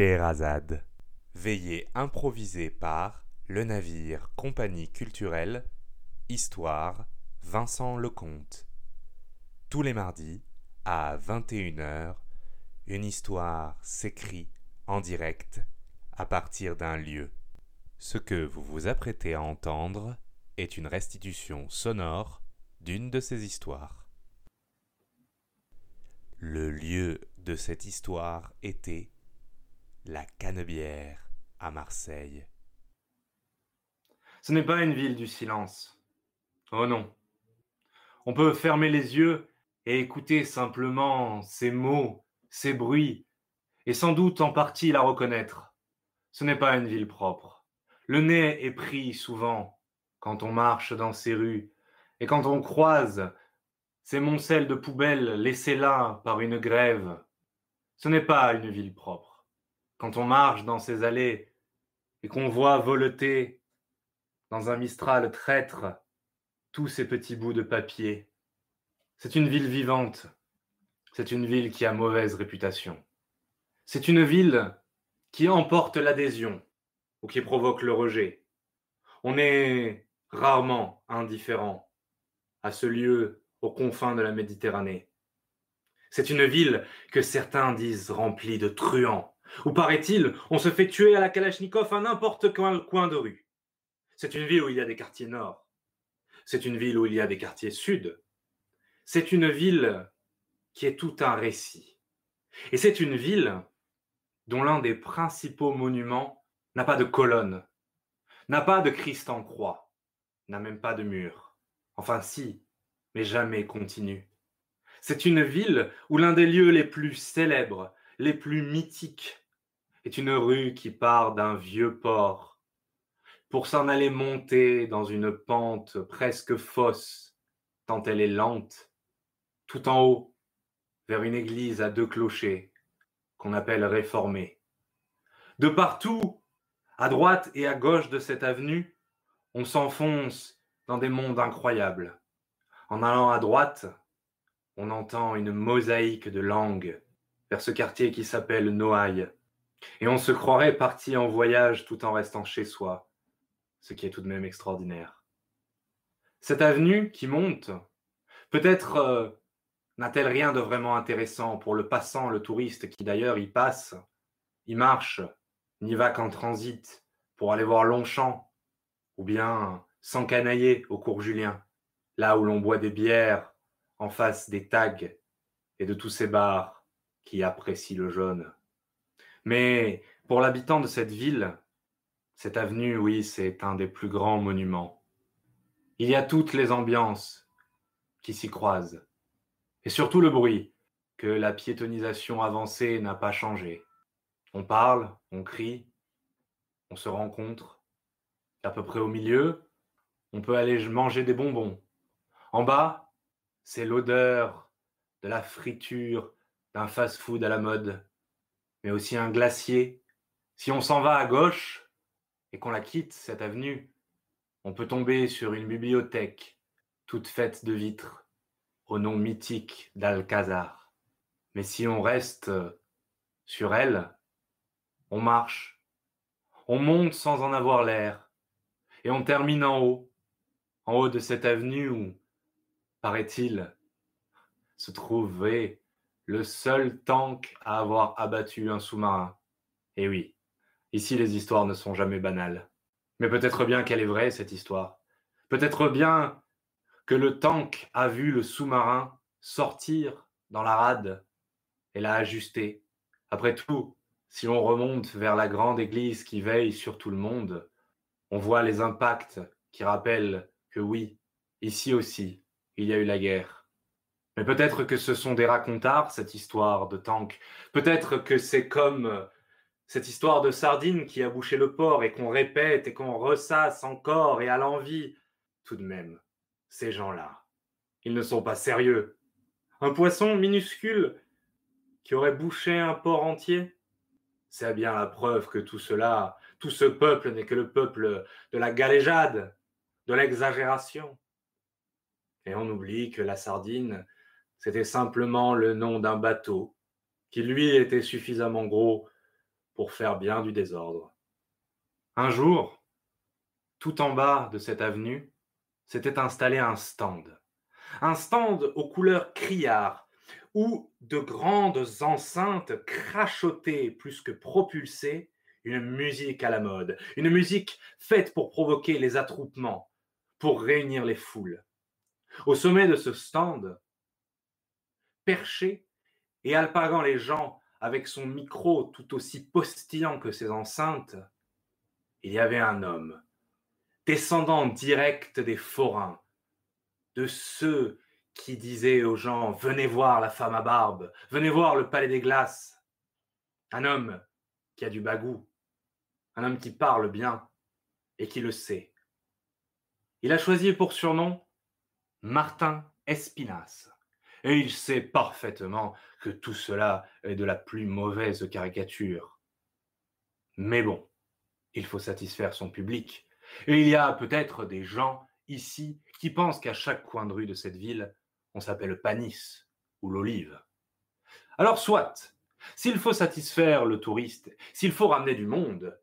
Scheherazade. Veillée par le navire Compagnie culturelle, Histoire, Vincent Lecomte. Tous les mardis, à 21h, une histoire s'écrit en direct à partir d'un lieu. Ce que vous vous apprêtez à entendre est une restitution sonore d'une de ces histoires. Le lieu de cette histoire était la Canebière à Marseille. Ce n'est pas une ville du silence. Oh non. On peut fermer les yeux et écouter simplement ces mots, ces bruits, et sans doute en partie la reconnaître. Ce n'est pas une ville propre. Le nez est pris souvent quand on marche dans ces rues, et quand on croise ces moncelles de poubelles laissées là par une grève. Ce n'est pas une ville propre. Quand on marche dans ces allées et qu'on voit voleter dans un mistral traître tous ces petits bouts de papier, c'est une ville vivante. C'est une ville qui a mauvaise réputation. C'est une ville qui emporte l'adhésion ou qui provoque le rejet. On est rarement indifférent à ce lieu aux confins de la Méditerranée. C'est une ville que certains disent remplie de truands, où paraît-il, on se fait tuer à la Kalachnikov à n'importe quel coin de rue. C'est une ville où il y a des quartiers nord. C'est une ville où il y a des quartiers sud. C'est une ville qui est tout un récit. Et c'est une ville dont l'un des principaux monuments n'a pas de colonne, n'a pas de Christ en croix, n'a même pas de mur. Enfin si, mais jamais continue. C'est une ville où l'un des lieux les plus célèbres, les plus mythiques, est une rue qui part d'un vieux port pour s'en aller monter dans une pente presque fausse, tant elle est lente, tout en haut, vers une église à deux clochers qu'on appelle réformée. De partout, à droite et à gauche de cette avenue, on s'enfonce dans des mondes incroyables. En allant à droite, on entend une mosaïque de langues vers ce quartier qui s'appelle Noailles. Et on se croirait parti en voyage tout en restant chez soi, ce qui est tout de même extraordinaire. Cette avenue qui monte, peut-être euh, n'a-t-elle rien de vraiment intéressant pour le passant, le touriste qui d'ailleurs y passe, y marche, n'y va qu'en transit pour aller voir Longchamp, ou bien s'encanailler au cours Julien là où l'on boit des bières en face des tags et de tous ces bars qui apprécient le jaune. Mais pour l'habitant de cette ville, cette avenue, oui, c'est un des plus grands monuments. Il y a toutes les ambiances qui s'y croisent, et surtout le bruit que la piétonisation avancée n'a pas changé. On parle, on crie, on se rencontre. À peu près au milieu, on peut aller manger des bonbons en bas, c'est l'odeur de la friture d'un fast-food à la mode, mais aussi un glacier. Si on s'en va à gauche et qu'on la quitte, cette avenue, on peut tomber sur une bibliothèque toute faite de vitres, au nom mythique d'Alcazar. Mais si on reste sur elle, on marche, on monte sans en avoir l'air, et on termine en haut, en haut de cette avenue où paraît-il, se trouvait le seul tank à avoir abattu un sous-marin. Et oui, ici les histoires ne sont jamais banales. Mais peut-être bien qu'elle est vraie, cette histoire. Peut-être bien que le tank a vu le sous-marin sortir dans la rade et l'a ajusté. Après tout, si on remonte vers la grande église qui veille sur tout le monde, on voit les impacts qui rappellent que oui, ici aussi, il y a eu la guerre. Mais peut-être que ce sont des racontards, cette histoire de tank. Peut-être que c'est comme euh, cette histoire de sardine qui a bouché le port et qu'on répète et qu'on ressasse encore et à l'envie. Tout de même, ces gens-là, ils ne sont pas sérieux. Un poisson minuscule qui aurait bouché un port entier? C'est bien la preuve que tout cela, tout ce peuple n'est que le peuple de la galéjade, de l'exagération. Et on oublie que la sardine, c'était simplement le nom d'un bateau qui lui était suffisamment gros pour faire bien du désordre. Un jour, tout en bas de cette avenue, s'était installé un stand. Un stand aux couleurs criards, où de grandes enceintes crachotaient plus que propulsées une musique à la mode, une musique faite pour provoquer les attroupements, pour réunir les foules. Au sommet de ce stand, perché et alpaguant les gens avec son micro tout aussi postillant que ses enceintes, il y avait un homme, descendant direct des forains, de ceux qui disaient aux gens Venez voir la femme à barbe, venez voir le palais des glaces. Un homme qui a du bagou, un homme qui parle bien et qui le sait. Il a choisi pour surnom Martin Espinas. Et il sait parfaitement que tout cela est de la plus mauvaise caricature. Mais bon, il faut satisfaire son public. Et il y a peut-être des gens ici qui pensent qu'à chaque coin de rue de cette ville, on s'appelle Panis ou l'Olive. Alors soit, s'il faut satisfaire le touriste, s'il faut ramener du monde,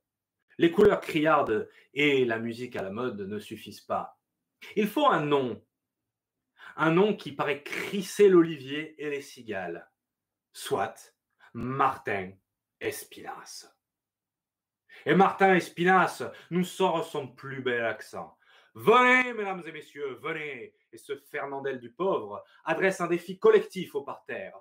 les couleurs criardes et la musique à la mode ne suffisent pas. Il faut un nom. Un nom qui paraît crisser l'olivier et les cigales. Soit Martin Espinas. Et Martin Espinas nous sort son plus bel accent. Venez, mesdames et messieurs, venez. Et ce Fernandel du pauvre adresse un défi collectif au parterre.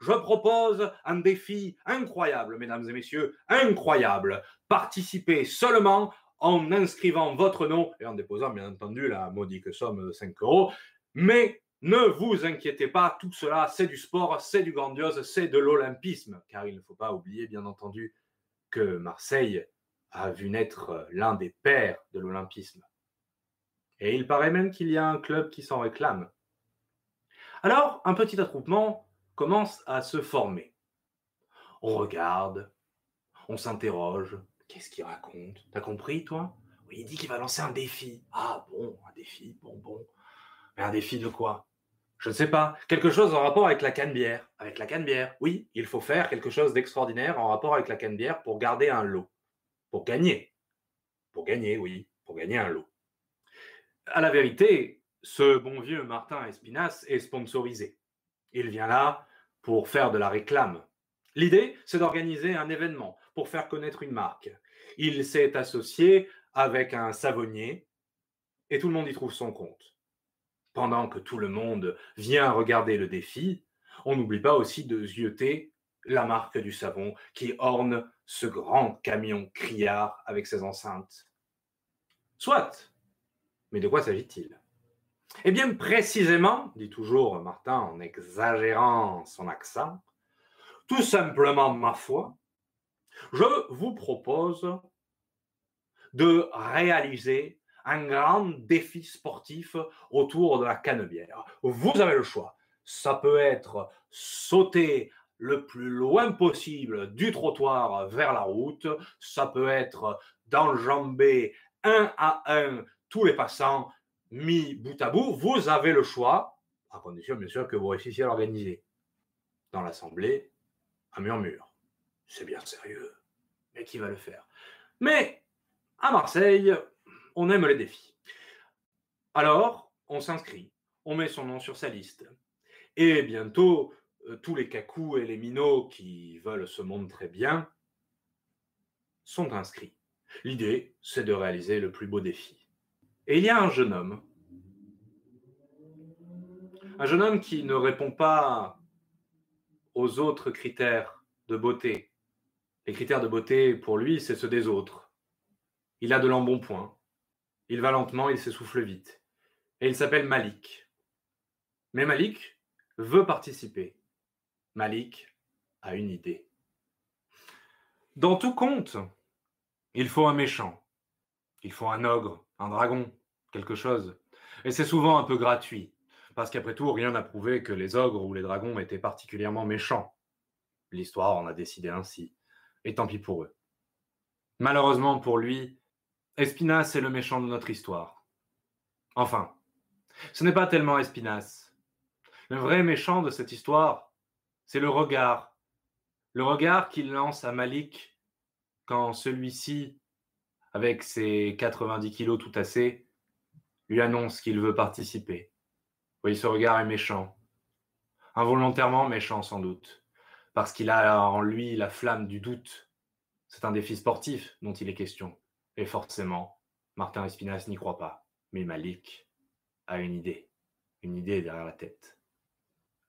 Je propose un défi incroyable, mesdames et messieurs, incroyable. Participez seulement en inscrivant votre nom et en déposant, bien entendu, la modique somme de 5 euros. Mais ne vous inquiétez pas, tout cela, c'est du sport, c'est du grandiose, c'est de l'olympisme. Car il ne faut pas oublier, bien entendu, que Marseille a vu naître l'un des pères de l'olympisme. Et il paraît même qu'il y a un club qui s'en réclame. Alors, un petit attroupement commence à se former. On regarde, on s'interroge. Qu'est-ce qu'il raconte? T'as compris, toi? Oui, il dit qu'il va lancer un défi. Ah bon, un défi, bon, bon. Un défi de quoi? Je ne sais pas. Quelque chose en rapport avec la canne-bière. Avec la canne-bière, oui, il faut faire quelque chose d'extraordinaire en rapport avec la canne-bière pour garder un lot. Pour gagner. Pour gagner, oui, pour gagner un lot. À la vérité, ce bon vieux Martin Espinas est sponsorisé. Il vient là pour faire de la réclame. L'idée, c'est d'organiser un événement pour faire connaître une marque. Il s'est associé avec un savonnier et tout le monde y trouve son compte. Pendant que tout le monde vient regarder le défi, on n'oublie pas aussi de zioter la marque du savon qui orne ce grand camion criard avec ses enceintes. Soit. Mais de quoi s'agit-il? Eh bien, précisément, dit toujours Martin en exagérant son accent, tout simplement, ma foi, je vous propose de réaliser un grand défi sportif autour de la cannebière. Vous avez le choix. Ça peut être sauter le plus loin possible du trottoir vers la route. Ça peut être d'enjamber un à un tous les passants mis bout à bout, vous avez le choix, à condition bien sûr que vous réussissiez à l'organiser. Dans l'Assemblée, un murmure. C'est bien sérieux, mais qui va le faire? Mais à Marseille, on aime les défis. Alors, on s'inscrit, on met son nom sur sa liste. Et bientôt, euh, tous les cacous et les minots qui veulent se montrer bien sont inscrits. L'idée, c'est de réaliser le plus beau défi. Et il y a un jeune homme. Un jeune homme qui ne répond pas aux autres critères de beauté. Les critères de beauté, pour lui, c'est ceux des autres. Il a de l'embonpoint. Il va lentement, il s'essouffle vite. Et il s'appelle Malik. Mais Malik veut participer. Malik a une idée. Dans tout conte, il faut un méchant. Il faut un ogre, un dragon, quelque chose. Et c'est souvent un peu gratuit, parce qu'après tout, rien n'a prouvé que les ogres ou les dragons étaient particulièrement méchants. L'histoire en a décidé ainsi, et tant pis pour eux. Malheureusement pour lui, Espinas est le méchant de notre histoire. Enfin, ce n'est pas tellement Espinas. Le vrai méchant de cette histoire, c'est le regard. Le regard qu'il lance à Malik quand celui-ci, avec ses 90 kilos tout assez, lui annonce qu'il veut participer. Oui, ce regard est méchant. Involontairement méchant sans doute, parce qu'il a en lui la flamme du doute. C'est un défi sportif dont il est question. Et forcément, Martin Espinas n'y croit pas. Mais Malik a une idée, une idée derrière la tête.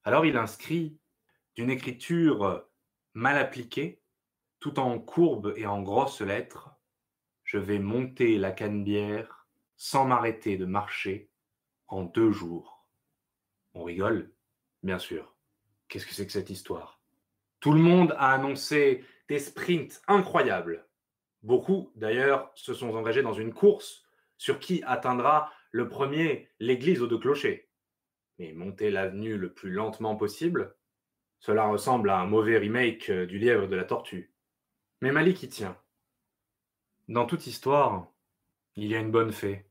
Alors il inscrit d'une écriture mal appliquée, tout en courbe et en grosses lettres, je vais monter la Canebière sans m'arrêter de marcher en deux jours. On rigole, bien sûr. Qu'est-ce que c'est que cette histoire? Tout le monde a annoncé des sprints incroyables. Beaucoup, d'ailleurs, se sont engagés dans une course sur qui atteindra le premier l'église aux deux clochers. Mais monter l'avenue le plus lentement possible, cela ressemble à un mauvais remake euh, du lièvre de la tortue. Mais Malik y tient. Dans toute histoire, il y a une bonne fée.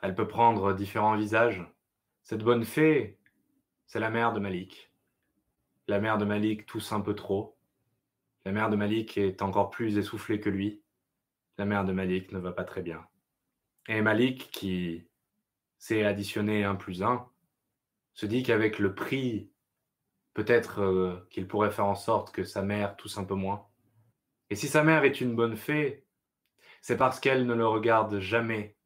Elle peut prendre différents visages. Cette bonne fée, c'est la mère de Malik. La mère de Malik tousse un peu trop. La mère de Malik est encore plus essoufflée que lui. La mère de Malik ne va pas très bien. Et Malik, qui s'est additionné un plus un, se dit qu'avec le prix, peut-être euh, qu'il pourrait faire en sorte que sa mère tousse un peu moins. Et si sa mère est une bonne fée, c'est parce qu'elle ne le regarde jamais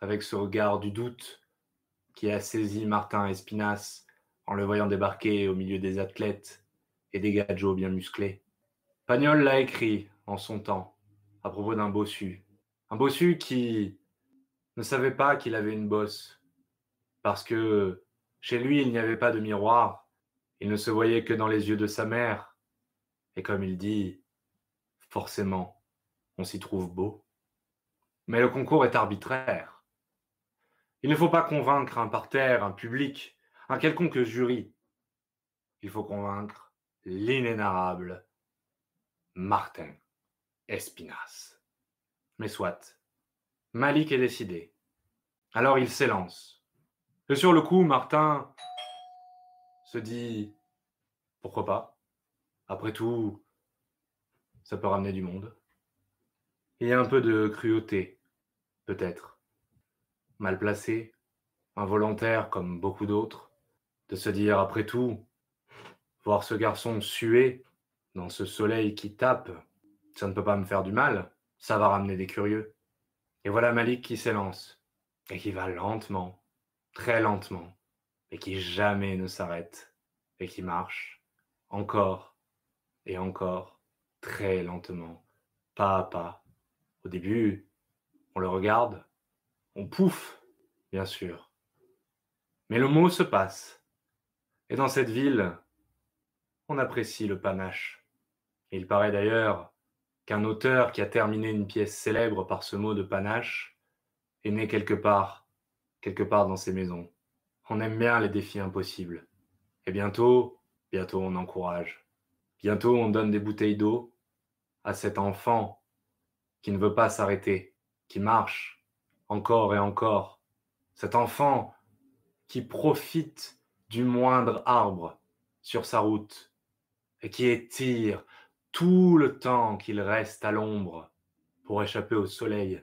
avec ce regard du doute qui a saisi Martin Espinas en le voyant débarquer au milieu des athlètes et des gadgets bien musclés. Pagnol l'a écrit en son temps à propos d'un bossu. Un bossu qui ne savait pas qu'il avait une bosse parce que chez lui il n'y avait pas de miroir, il ne se voyait que dans les yeux de sa mère. Et comme il dit, forcément, on s'y trouve beau. Mais le concours est arbitraire. Il ne faut pas convaincre un parterre, un public, un quelconque jury. Il faut convaincre l'inénarrable Martin Espinas. Mais soit, Malik est décidé. Alors il s'élance. Et sur le coup, Martin se dit pourquoi pas? Après tout, ça peut ramener du monde. Il y a un peu de cruauté peut-être. Mal placé, involontaire comme beaucoup d'autres, de se dire après tout, voir ce garçon suer dans ce soleil qui tape, ça ne peut pas me faire du mal, ça va ramener des curieux. Et voilà Malik qui s'élance, et qui va lentement, très lentement, et qui jamais ne s'arrête, et qui marche, encore et encore, très lentement, pas à pas. Au début, on le regarde, on pouffe, bien sûr. Mais le mot se passe. Et dans cette ville, on apprécie le panache. il paraît d'ailleurs qu'un auteur qui a terminé une pièce célèbre par ce mot de panache est né quelque part, quelque part dans ses maisons. On aime bien les défis impossibles. Et bientôt, bientôt on encourage. Bientôt on donne des bouteilles d'eau à cet enfant qui ne veut pas s'arrêter, qui marche encore et encore, cet enfant qui profite du moindre arbre sur sa route et qui étire tout le temps qu'il reste à l'ombre pour échapper au soleil.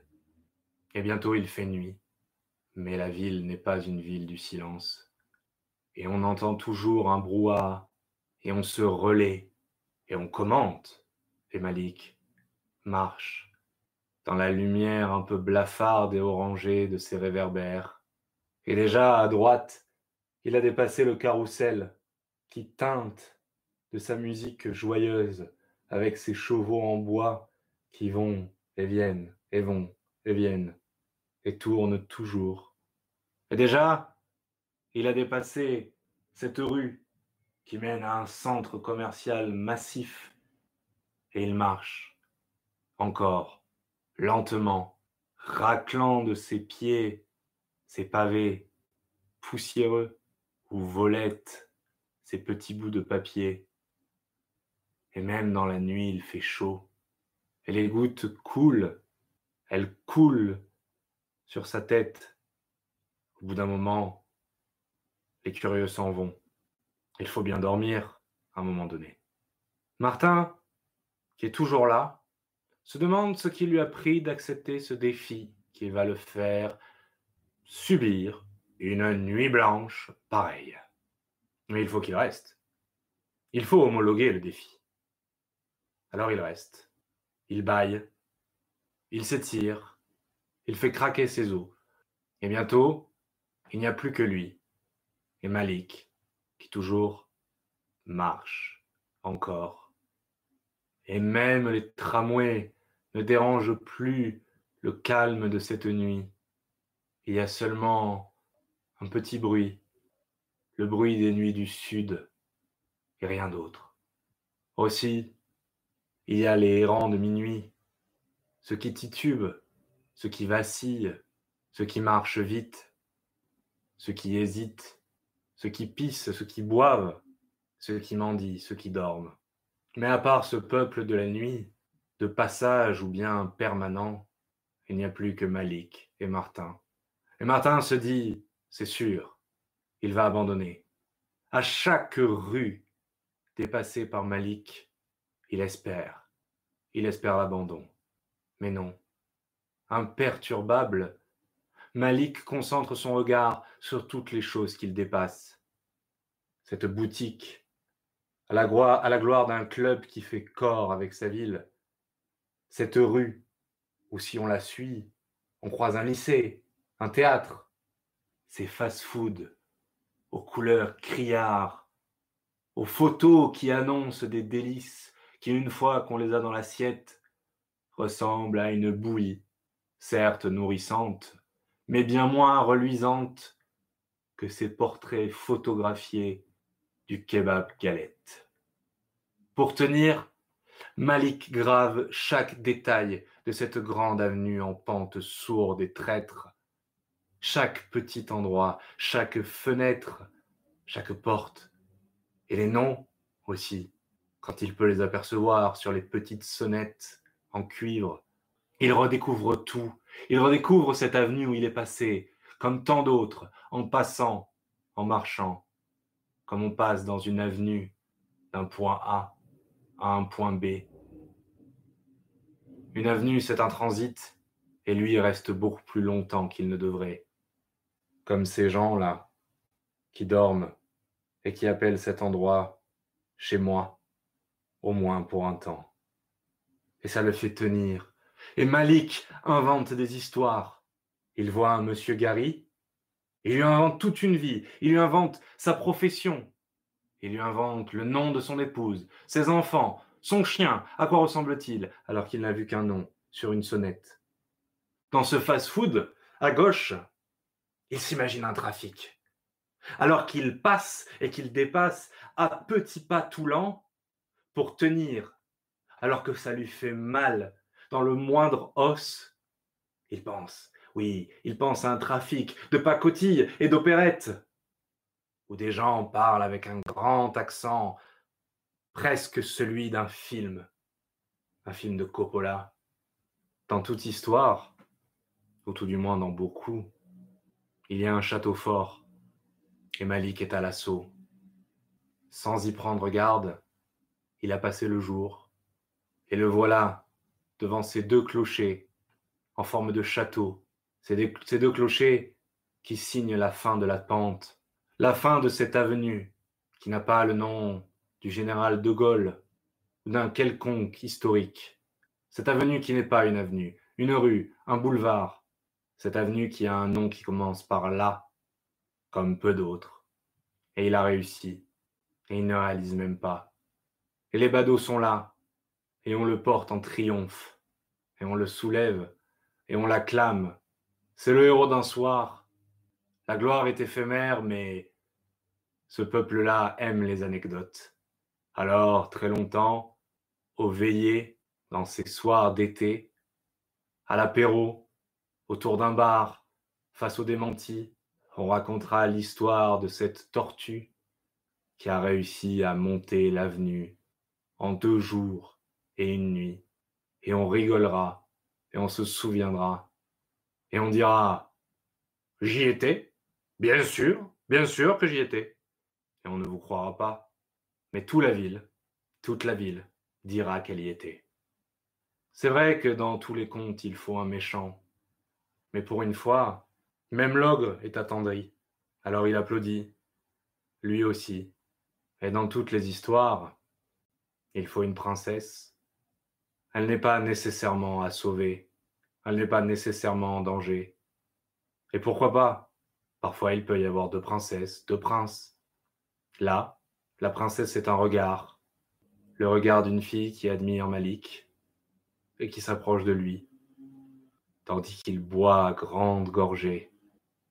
Et bientôt il fait nuit, mais la ville n'est pas une ville du silence. Et on entend toujours un brouhaha, et on se relaie, et on commente. Et Malik marche dans la lumière un peu blafarde et orangée de ses réverbères. Et déjà, à droite, il a dépassé le carrousel qui teinte de sa musique joyeuse avec ses chevaux en bois qui vont et viennent et vont et viennent et tournent toujours. Et déjà, il a dépassé cette rue qui mène à un centre commercial massif et il marche encore lentement, raclant de ses pieds ses pavés poussiéreux où volettent ses petits bouts de papier. Et même dans la nuit, il fait chaud. Et les gouttes coulent, elles coulent sur sa tête. Au bout d'un moment, les curieux s'en vont. Il faut bien dormir à un moment donné. Martin, qui est toujours là, se demande ce qui lui a pris d'accepter ce défi qui va le faire subir une nuit blanche pareille. Mais il faut qu'il reste. Il faut homologuer le défi. Alors il reste. Il baille. Il s'étire. Il fait craquer ses os. Et bientôt, il n'y a plus que lui. Et Malik, qui toujours marche encore. Et même les tramways ne dérangent plus le calme de cette nuit. Il y a seulement un petit bruit, le bruit des nuits du sud, et rien d'autre. Aussi, il y a les errants de minuit, ceux qui titubent, ceux qui vacillent, ceux qui marchent vite, ceux qui hésitent, ceux qui pissent, ceux qui boivent, ceux qui mendient, ceux qui dorment. Mais à part ce peuple de la nuit, de passage ou bien permanent, il n'y a plus que Malik et Martin. Et Martin se dit, c'est sûr, il va abandonner. À chaque rue dépassée par Malik, il espère, il espère l'abandon. Mais non, imperturbable, Malik concentre son regard sur toutes les choses qu'il dépasse. Cette boutique, à la gloire, d'un club qui fait corps avec sa ville. Cette rue, où si on la suit, on croise un lycée, un théâtre. Ces fast-food aux couleurs criards, aux photos qui annoncent des délices qui, une fois qu'on les a dans l'assiette, ressemblent à une bouillie, certes nourrissante, mais bien moins reluisante que ces portraits photographiés du kebab galette. Pour tenir, Malik grave chaque détail de cette grande avenue en pente sourde et traître, chaque petit endroit, chaque fenêtre, chaque porte, et les noms aussi, quand il peut les apercevoir sur les petites sonnettes en cuivre. Il redécouvre tout, il redécouvre cette avenue où il est passé, comme tant d'autres, en passant, en marchant, comme on passe dans une avenue d'un point A à un point B. Une avenue, c'est un transit, et lui reste beaucoup plus longtemps qu'il ne devrait comme ces gens-là qui dorment et qui appellent cet endroit chez moi, au moins pour un temps. Et ça le fait tenir. Et Malik invente des histoires. Il voit un monsieur Gary, il lui invente toute une vie, il lui invente sa profession, il lui invente le nom de son épouse, ses enfants, son chien, à quoi ressemble-t-il alors qu'il n'a vu qu'un nom sur une sonnette? Dans ce fast-food, à gauche, il s'imagine un trafic. Alors qu'il passe et qu'il dépasse à petits pas tout lents pour tenir, alors que ça lui fait mal dans le moindre os, il pense, oui, il pense à un trafic de pacotille et d'opérette, où des gens parlent avec un grand accent, presque celui d'un film, un film de Coppola. Dans toute histoire, ou tout du moins dans beaucoup, il y a un château fort, et Malik est à l'assaut. Sans y prendre garde, il a passé le jour, et le voilà devant ces deux clochers en forme de château, ces deux clochers qui signent la fin de la pente, la fin de cette avenue qui n'a pas le nom du général de Gaulle ou d'un quelconque historique. Cette avenue qui n'est pas une avenue, une rue, un boulevard, cette avenue qui a un nom qui commence par là, comme peu d'autres. Et il a réussi. Et il ne réalise même pas. Et les badauds sont là. Et on le porte en triomphe. Et on le soulève. Et on l'acclame. C'est le héros d'un soir. La gloire est éphémère, mais ce peuple-là aime les anecdotes. Alors, très longtemps, au veillées, dans ces soirs d'été, à l'apéro, autour d'un bar, face au démenti, on racontera l'histoire de cette tortue qui a réussi à monter l'avenue en deux jours et une nuit. Et on rigolera, et on se souviendra, et on dira, j'y étais, bien sûr, bien sûr que j'y étais. Et on ne vous croira pas, mais toute la ville, toute la ville dira qu'elle y était. C'est vrai que dans tous les contes, il faut un méchant. Mais pour une fois, même l'ogre est attendri. Alors il applaudit. Lui aussi. Et dans toutes les histoires, il faut une princesse. Elle n'est pas nécessairement à sauver. Elle n'est pas nécessairement en danger. Et pourquoi pas? Parfois il peut y avoir deux princesses, deux princes. Là, la princesse est un regard. Le regard d'une fille qui admire Malik et qui s'approche de lui, tandis qu'il boit à grandes gorgées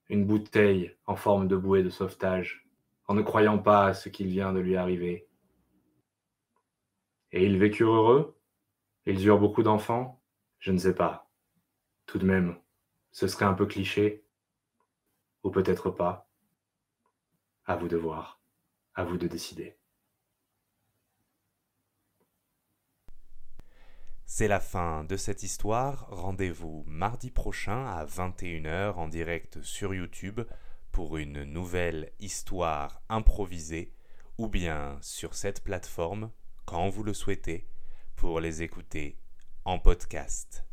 une bouteille en forme de bouée de sauvetage, en ne croyant pas à ce qu'il vient de lui arriver. Et ils vécurent heureux? Ils eurent beaucoup d'enfants? Je ne sais pas. Tout de même, ce serait un peu cliché. Ou peut-être pas. À vous de voir. À vous de décider. C'est la fin de cette histoire. Rendez-vous mardi prochain à 21h en direct sur YouTube pour une nouvelle histoire improvisée ou bien sur cette plateforme quand vous le souhaitez pour les écouter en podcast.